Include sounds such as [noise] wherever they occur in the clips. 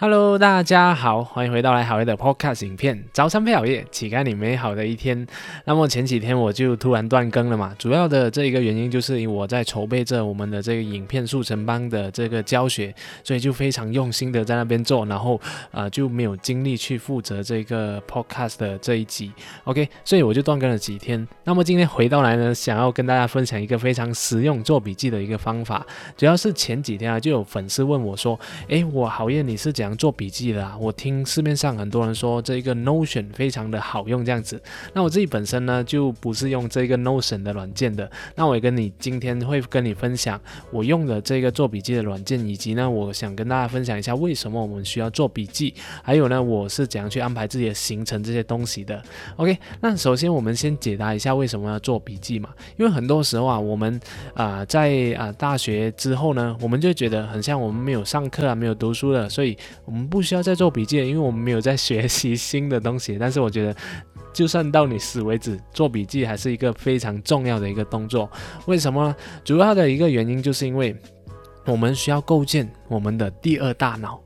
Hello，大家好，欢迎回到来好夜的 Podcast 影片。早餐配好夜，乞丐你美好的一天。那么前几天我就突然断更了嘛，主要的这一个原因就是因为我在筹备着我们的这个影片速成班的这个教学，所以就非常用心的在那边做，然后啊就没有精力去负责这个 Podcast 的这一集。OK，所以我就断更了几天。那么今天回到来呢，想要跟大家分享一个非常实用做笔记的一个方法。主要是前几天啊，就有粉丝问我说：“诶，我好夜你是讲？”做笔记的啊，我听市面上很多人说这个 Notion 非常的好用，这样子。那我自己本身呢，就不是用这个 Notion 的软件的。那我也跟你今天会跟你分享我用的这个做笔记的软件，以及呢，我想跟大家分享一下为什么我们需要做笔记，还有呢，我是怎样去安排自己的行程这些东西的。OK，那首先我们先解答一下为什么要做笔记嘛？因为很多时候啊，我们啊在啊大学之后呢，我们就觉得很像我们没有上课啊，没有读书了，所以。我们不需要再做笔记，因为我们没有在学习新的东西。但是我觉得，就算到你死为止，做笔记还是一个非常重要的一个动作。为什么？主要的一个原因就是因为我们需要构建我们的第二大脑。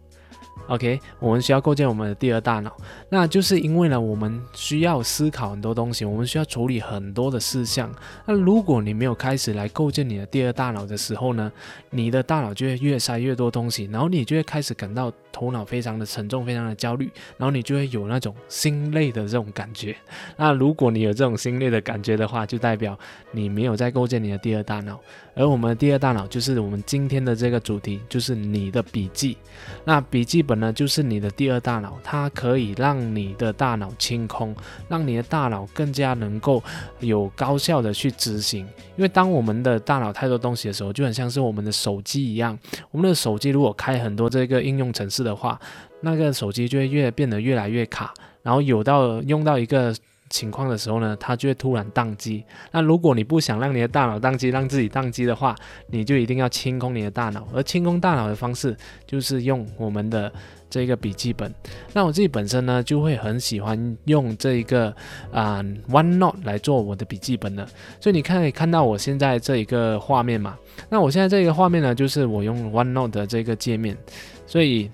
OK，我们需要构建我们的第二大脑，那就是因为呢，我们需要思考很多东西，我们需要处理很多的事项。那如果你没有开始来构建你的第二大脑的时候呢，你的大脑就会越塞越多东西，然后你就会开始感到头脑非常的沉重，非常的焦虑，然后你就会有那种心累的这种感觉。那如果你有这种心累的感觉的话，就代表你没有在构建你的第二大脑。而我们的第二大脑就是我们今天的这个主题，就是你的笔记。那笔记本呢，就是你的第二大脑，它可以让你的大脑清空，让你的大脑更加能够有高效的去执行。因为当我们的大脑太多东西的时候，就很像是我们的手机一样，我们的手机如果开很多这个应用程式的话，那个手机就会越变得越来越卡，然后有到用到一个。情况的时候呢，它就会突然宕机。那如果你不想让你的大脑宕机，让自己宕机的话，你就一定要清空你的大脑。而清空大脑的方式就是用我们的这个笔记本。那我自己本身呢，就会很喜欢用这一个啊 OneNote 来做我的笔记本的。所以你可以看到我现在这一个画面嘛。那我现在这个画面呢，就是我用 OneNote 的这个界面。所以。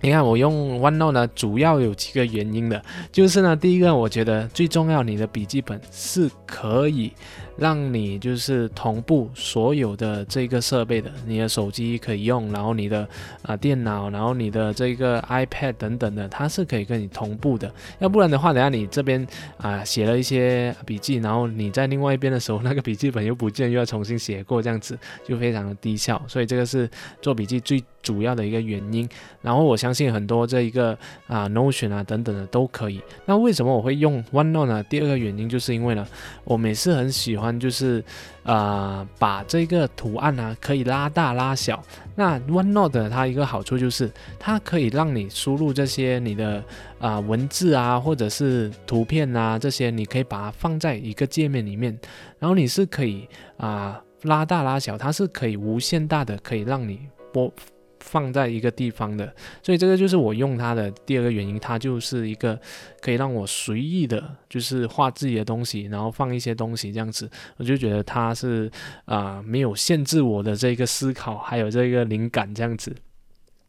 你看我用 OneNote 呢，主要有几个原因的，就是呢，第一个我觉得最重要，你的笔记本是可以。让你就是同步所有的这个设备的，你的手机可以用，然后你的啊电脑，然后你的这个 iPad 等等的，它是可以跟你同步的。要不然的话，等下你这边啊写了一些笔记，然后你在另外一边的时候，那个笔记本又不见，又要重新写过，这样子就非常的低效。所以这个是做笔记最主要的一个原因。然后我相信很多这一个啊 Notion 啊等等的都可以。那为什么我会用 OneNote 呢？第二个原因就是因为呢，我每次很喜欢。就是，呃，把这个图案呢可以拉大拉小。那 OneNote 它一个好处就是，它可以让你输入这些你的啊文字啊，或者是图片啊这些，你可以把它放在一个界面里面，然后你是可以啊拉大拉小，它是可以无限大的，可以让你播。放在一个地方的，所以这个就是我用它的第二个原因，它就是一个可以让我随意的，就是画自己的东西，然后放一些东西这样子，我就觉得它是啊没有限制我的这个思考，还有这个灵感这样子。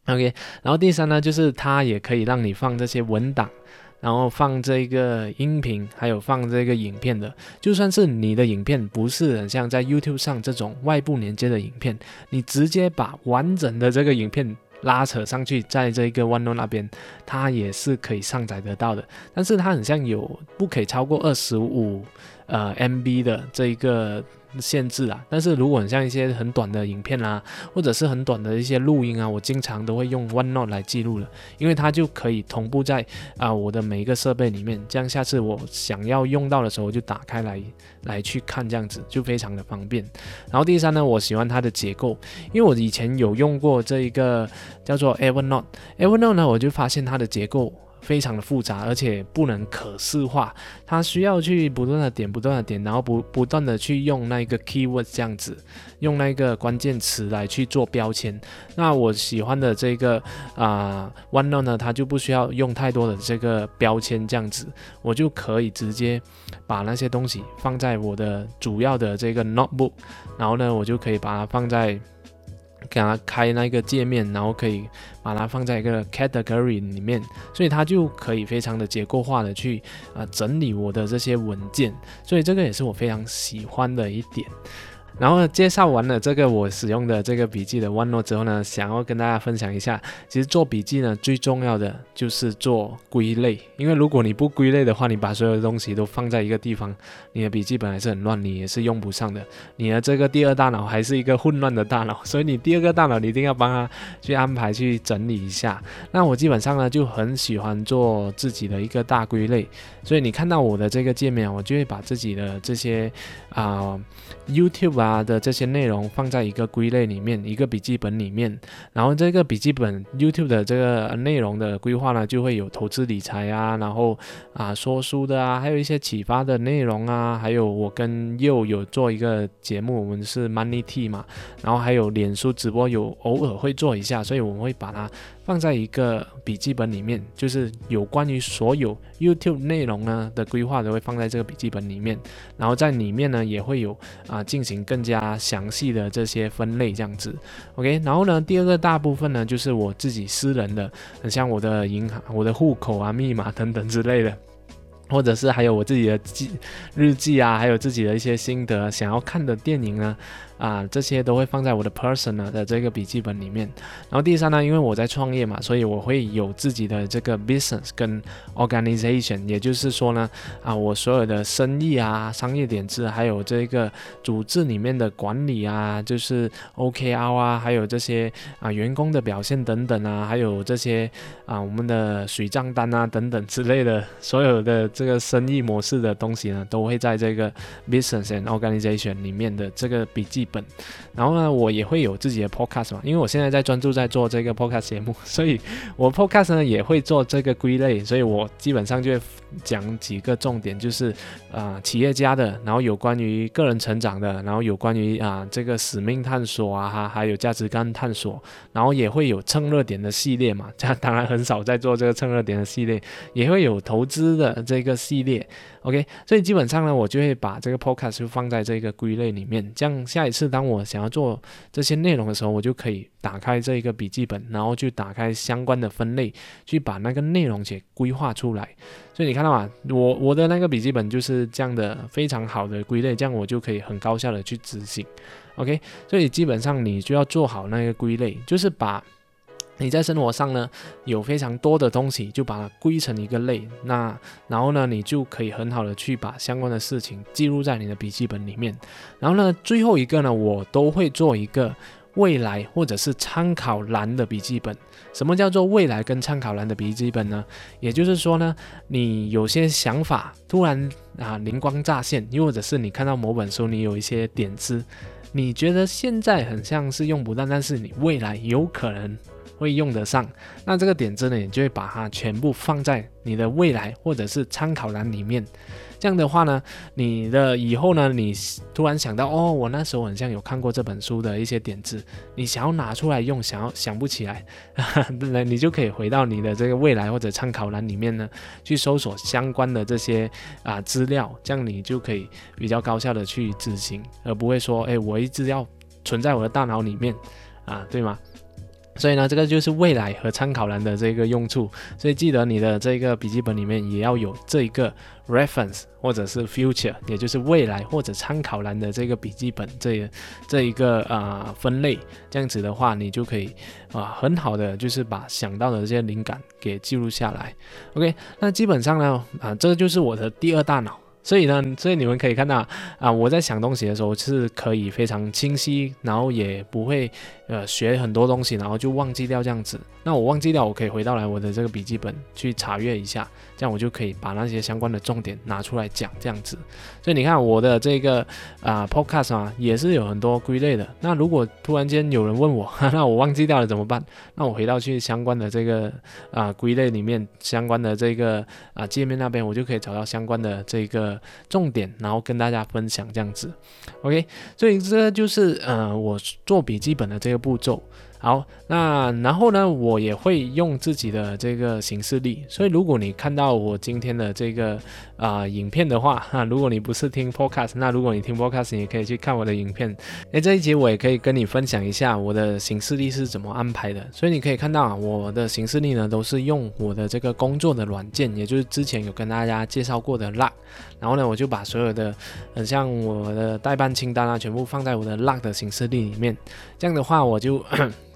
OK，然后第三呢，就是它也可以让你放这些文档。然后放这个音频，还有放这个影片的，就算是你的影片不是很像在 YouTube 上这种外部连接的影片，你直接把完整的这个影片拉扯上去，在这个 o n e o 那边，它也是可以上载得到的。但是它很像有不可以超过二十五呃 MB 的这一个。限制啊，但是如果你像一些很短的影片啦，或者是很短的一些录音啊，我经常都会用 OneNote 来记录了，因为它就可以同步在啊我的每一个设备里面，这样下次我想要用到的时候，我就打开来来去看，这样子就非常的方便。然后第三呢，我喜欢它的结构，因为我以前有用过这一个叫做 Evernote，Evernote 呢，我就发现它的结构。非常的复杂，而且不能可视化，它需要去不断的点，不断的点，然后不不断的去用那个 keyword 这样子，用那个关键词来去做标签。那我喜欢的这个啊 OneNote 呢，它就不需要用太多的这个标签这样子，我就可以直接把那些东西放在我的主要的这个 notebook，然后呢，我就可以把它放在。给它开那个界面，然后可以把它放在一个 category 里面，所以它就可以非常的结构化的去啊整理我的这些文件，所以这个也是我非常喜欢的一点。然后介绍完了这个我使用的这个笔记的 OneNote 之后呢，想要跟大家分享一下，其实做笔记呢最重要的就是做归类，因为如果你不归类的话，你把所有的东西都放在一个地方，你的笔记本还是很乱，你也是用不上的。你的这个第二大脑还是一个混乱的大脑，所以你第二个大脑你一定要帮他去安排去整理一下。那我基本上呢就很喜欢做自己的一个大归类，所以你看到我的这个界面，我就会把自己的这些啊 YouTube 啊 [laughs] 啊的这些内容放在一个归类里面，一个笔记本里面。然后这个笔记本 YouTube 的这个内容的规划呢，就会有投资理财啊，然后啊说书的啊，还有一些启发的内容啊，还有我跟佑有做一个节目，我们是 Money T 嘛，然后还有脸书直播有偶尔会做一下，所以我们会把它。放在一个笔记本里面，就是有关于所有 YouTube 内容呢的规划都会放在这个笔记本里面，然后在里面呢也会有啊进行更加详细的这些分类这样子，OK，然后呢第二个大部分呢就是我自己私人的，很像我的银行、我的户口啊、密码等等之类的。或者是还有我自己的记日记啊，还有自己的一些心得，想要看的电影呢，啊，这些都会放在我的 personal 的这个笔记本里面。然后第三呢，因为我在创业嘛，所以我会有自己的这个 business 跟 organization，也就是说呢，啊，我所有的生意啊、商业点子，还有这个组织里面的管理啊，就是 OKR 啊，还有这些啊员工的表现等等啊，还有这些啊我们的水账单啊等等之类的所有的。这个生意模式的东西呢，都会在这个 business and organization 里面的这个笔记本。然后呢，我也会有自己的 podcast 嘛，因为我现在在专注在做这个 podcast 节目，[laughs] 所以我 podcast 呢也会做这个归类。所以我基本上就会讲几个重点，就是啊企业家的，然后有关于个人成长的，然后有关于啊这个使命探索啊哈，还有价值观探索，然后也会有蹭热点的系列嘛。这 [laughs] 当然很少在做这个蹭热点的系列，也会有投资的这个。系列，OK，所以基本上呢，我就会把这个 Podcast 就放在这个归类里面，这样下一次当我想要做这些内容的时候，我就可以打开这一个笔记本，然后去打开相关的分类，去把那个内容给规划出来。所以你看到吗？我我的那个笔记本就是这样的非常好的归类，这样我就可以很高效的去执行，OK。所以基本上你就要做好那个归类，就是把。你在生活上呢，有非常多的东西，就把它归成一个类，那然后呢，你就可以很好的去把相关的事情记录在你的笔记本里面。然后呢，最后一个呢，我都会做一个未来或者是参考栏的笔记本。什么叫做未来跟参考栏的笔记本呢？也就是说呢，你有些想法突然啊灵光乍现，又或者是你看到某本书，你有一些点子，你觉得现在很像是用不到，但是你未来有可能。会用得上，那这个点子呢，你就会把它全部放在你的未来或者是参考栏里面。这样的话呢，你的以后呢，你突然想到，哦，我那时候好像有看过这本书的一些点子，你想要拿出来用，想要想不起来，[laughs] 那你就可以回到你的这个未来或者参考栏里面呢，去搜索相关的这些啊资料，这样你就可以比较高效的去执行，而不会说，哎，我一直要存在我的大脑里面啊，对吗？所以呢，这个就是未来和参考栏的这个用处。所以记得你的这个笔记本里面也要有这一个 reference 或者是 future，也就是未来或者参考栏的这个笔记本这这一个啊分类。这样子的话，你就可以啊很好的就是把想到的这些灵感给记录下来。OK，那基本上呢啊，这就是我的第二大脑。所以呢，所以你们可以看到啊，我在想东西的时候是可以非常清晰，然后也不会呃学很多东西，然后就忘记掉这样子。那我忘记掉，我可以回到来我的这个笔记本去查阅一下，这样我就可以把那些相关的重点拿出来讲这样子。所以你看我的这个啊 podcast 啊也是有很多归类的。那如果突然间有人问我，[laughs] 那我忘记掉了怎么办？那我回到去相关的这个啊归类里面，相关的这个啊界面那边，我就可以找到相关的这个。重点，然后跟大家分享这样子，OK，所以这就是呃我做笔记本的这个步骤好，那然后呢，我也会用自己的这个形式力。所以如果你看到我今天的这个啊影片的话，哈，如果你不是听 podcast，那如果你听 podcast，你也可以去看我的影片。诶，这一集我也可以跟你分享一下我的形式力是怎么安排的。所以你可以看到啊，我的形式力呢都是用我的这个工作的软件，也就是之前有跟大家介绍过的 Luck。然后呢，我就把所有的，很像我的代办清单啊，全部放在我的 Luck 的形式力里面。这样的话，我就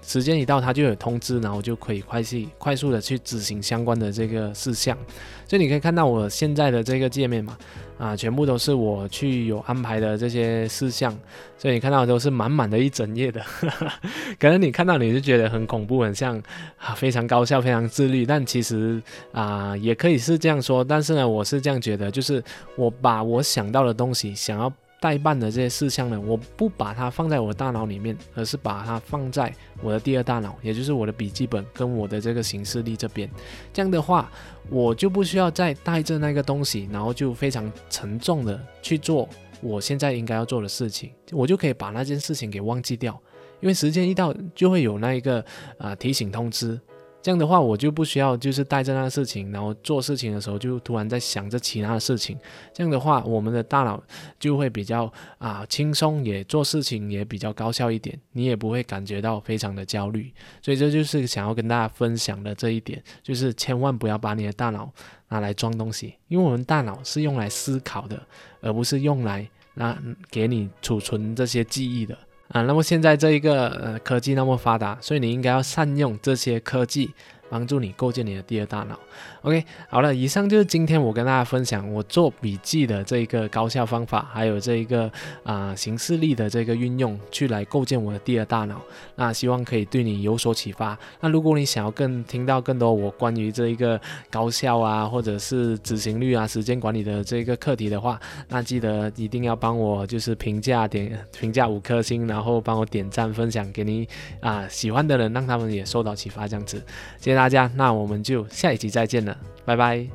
时间一到，它就有通知，然后就可以快速快速的去执行相关的这个事项。所以你可以看到我现在的这个界面嘛，啊，全部都是我去有安排的这些事项。所以你看到都是满满的一整页的，[laughs] 可能你看到你就觉得很恐怖，很像啊非常高效、非常自律。但其实啊，也可以是这样说。但是呢，我是这样觉得，就是我把我想到的东西，想要。代办的这些事项呢，我不把它放在我的大脑里面，而是把它放在我的第二大脑，也就是我的笔记本跟我的这个行事历这边。这样的话，我就不需要再带着那个东西，然后就非常沉重的去做我现在应该要做的事情，我就可以把那件事情给忘记掉，因为时间一到就会有那一个啊提醒通知。这样的话，我就不需要就是带着那个事情，然后做事情的时候就突然在想着其他的事情。这样的话，我们的大脑就会比较啊轻松，也做事情也比较高效一点，你也不会感觉到非常的焦虑。所以这就是想要跟大家分享的这一点，就是千万不要把你的大脑拿来装东西，因为我们大脑是用来思考的，而不是用来拿给你储存这些记忆的。啊，那么现在这一个呃科技那么发达，所以你应该要善用这些科技。帮助你构建你的第二大脑。OK，好了，以上就是今天我跟大家分享我做笔记的这一个高效方法，还有这一个啊形式力的这个运用，去来构建我的第二大脑。那希望可以对你有所启发。那如果你想要更听到更多我关于这一个高效啊，或者是执行率啊、时间管理的这一个课题的话，那记得一定要帮我就是评价点评价五颗星，然后帮我点赞分享给你啊喜欢的人，让他们也受到启发这样子。今大家那我们就下一集再见了拜拜。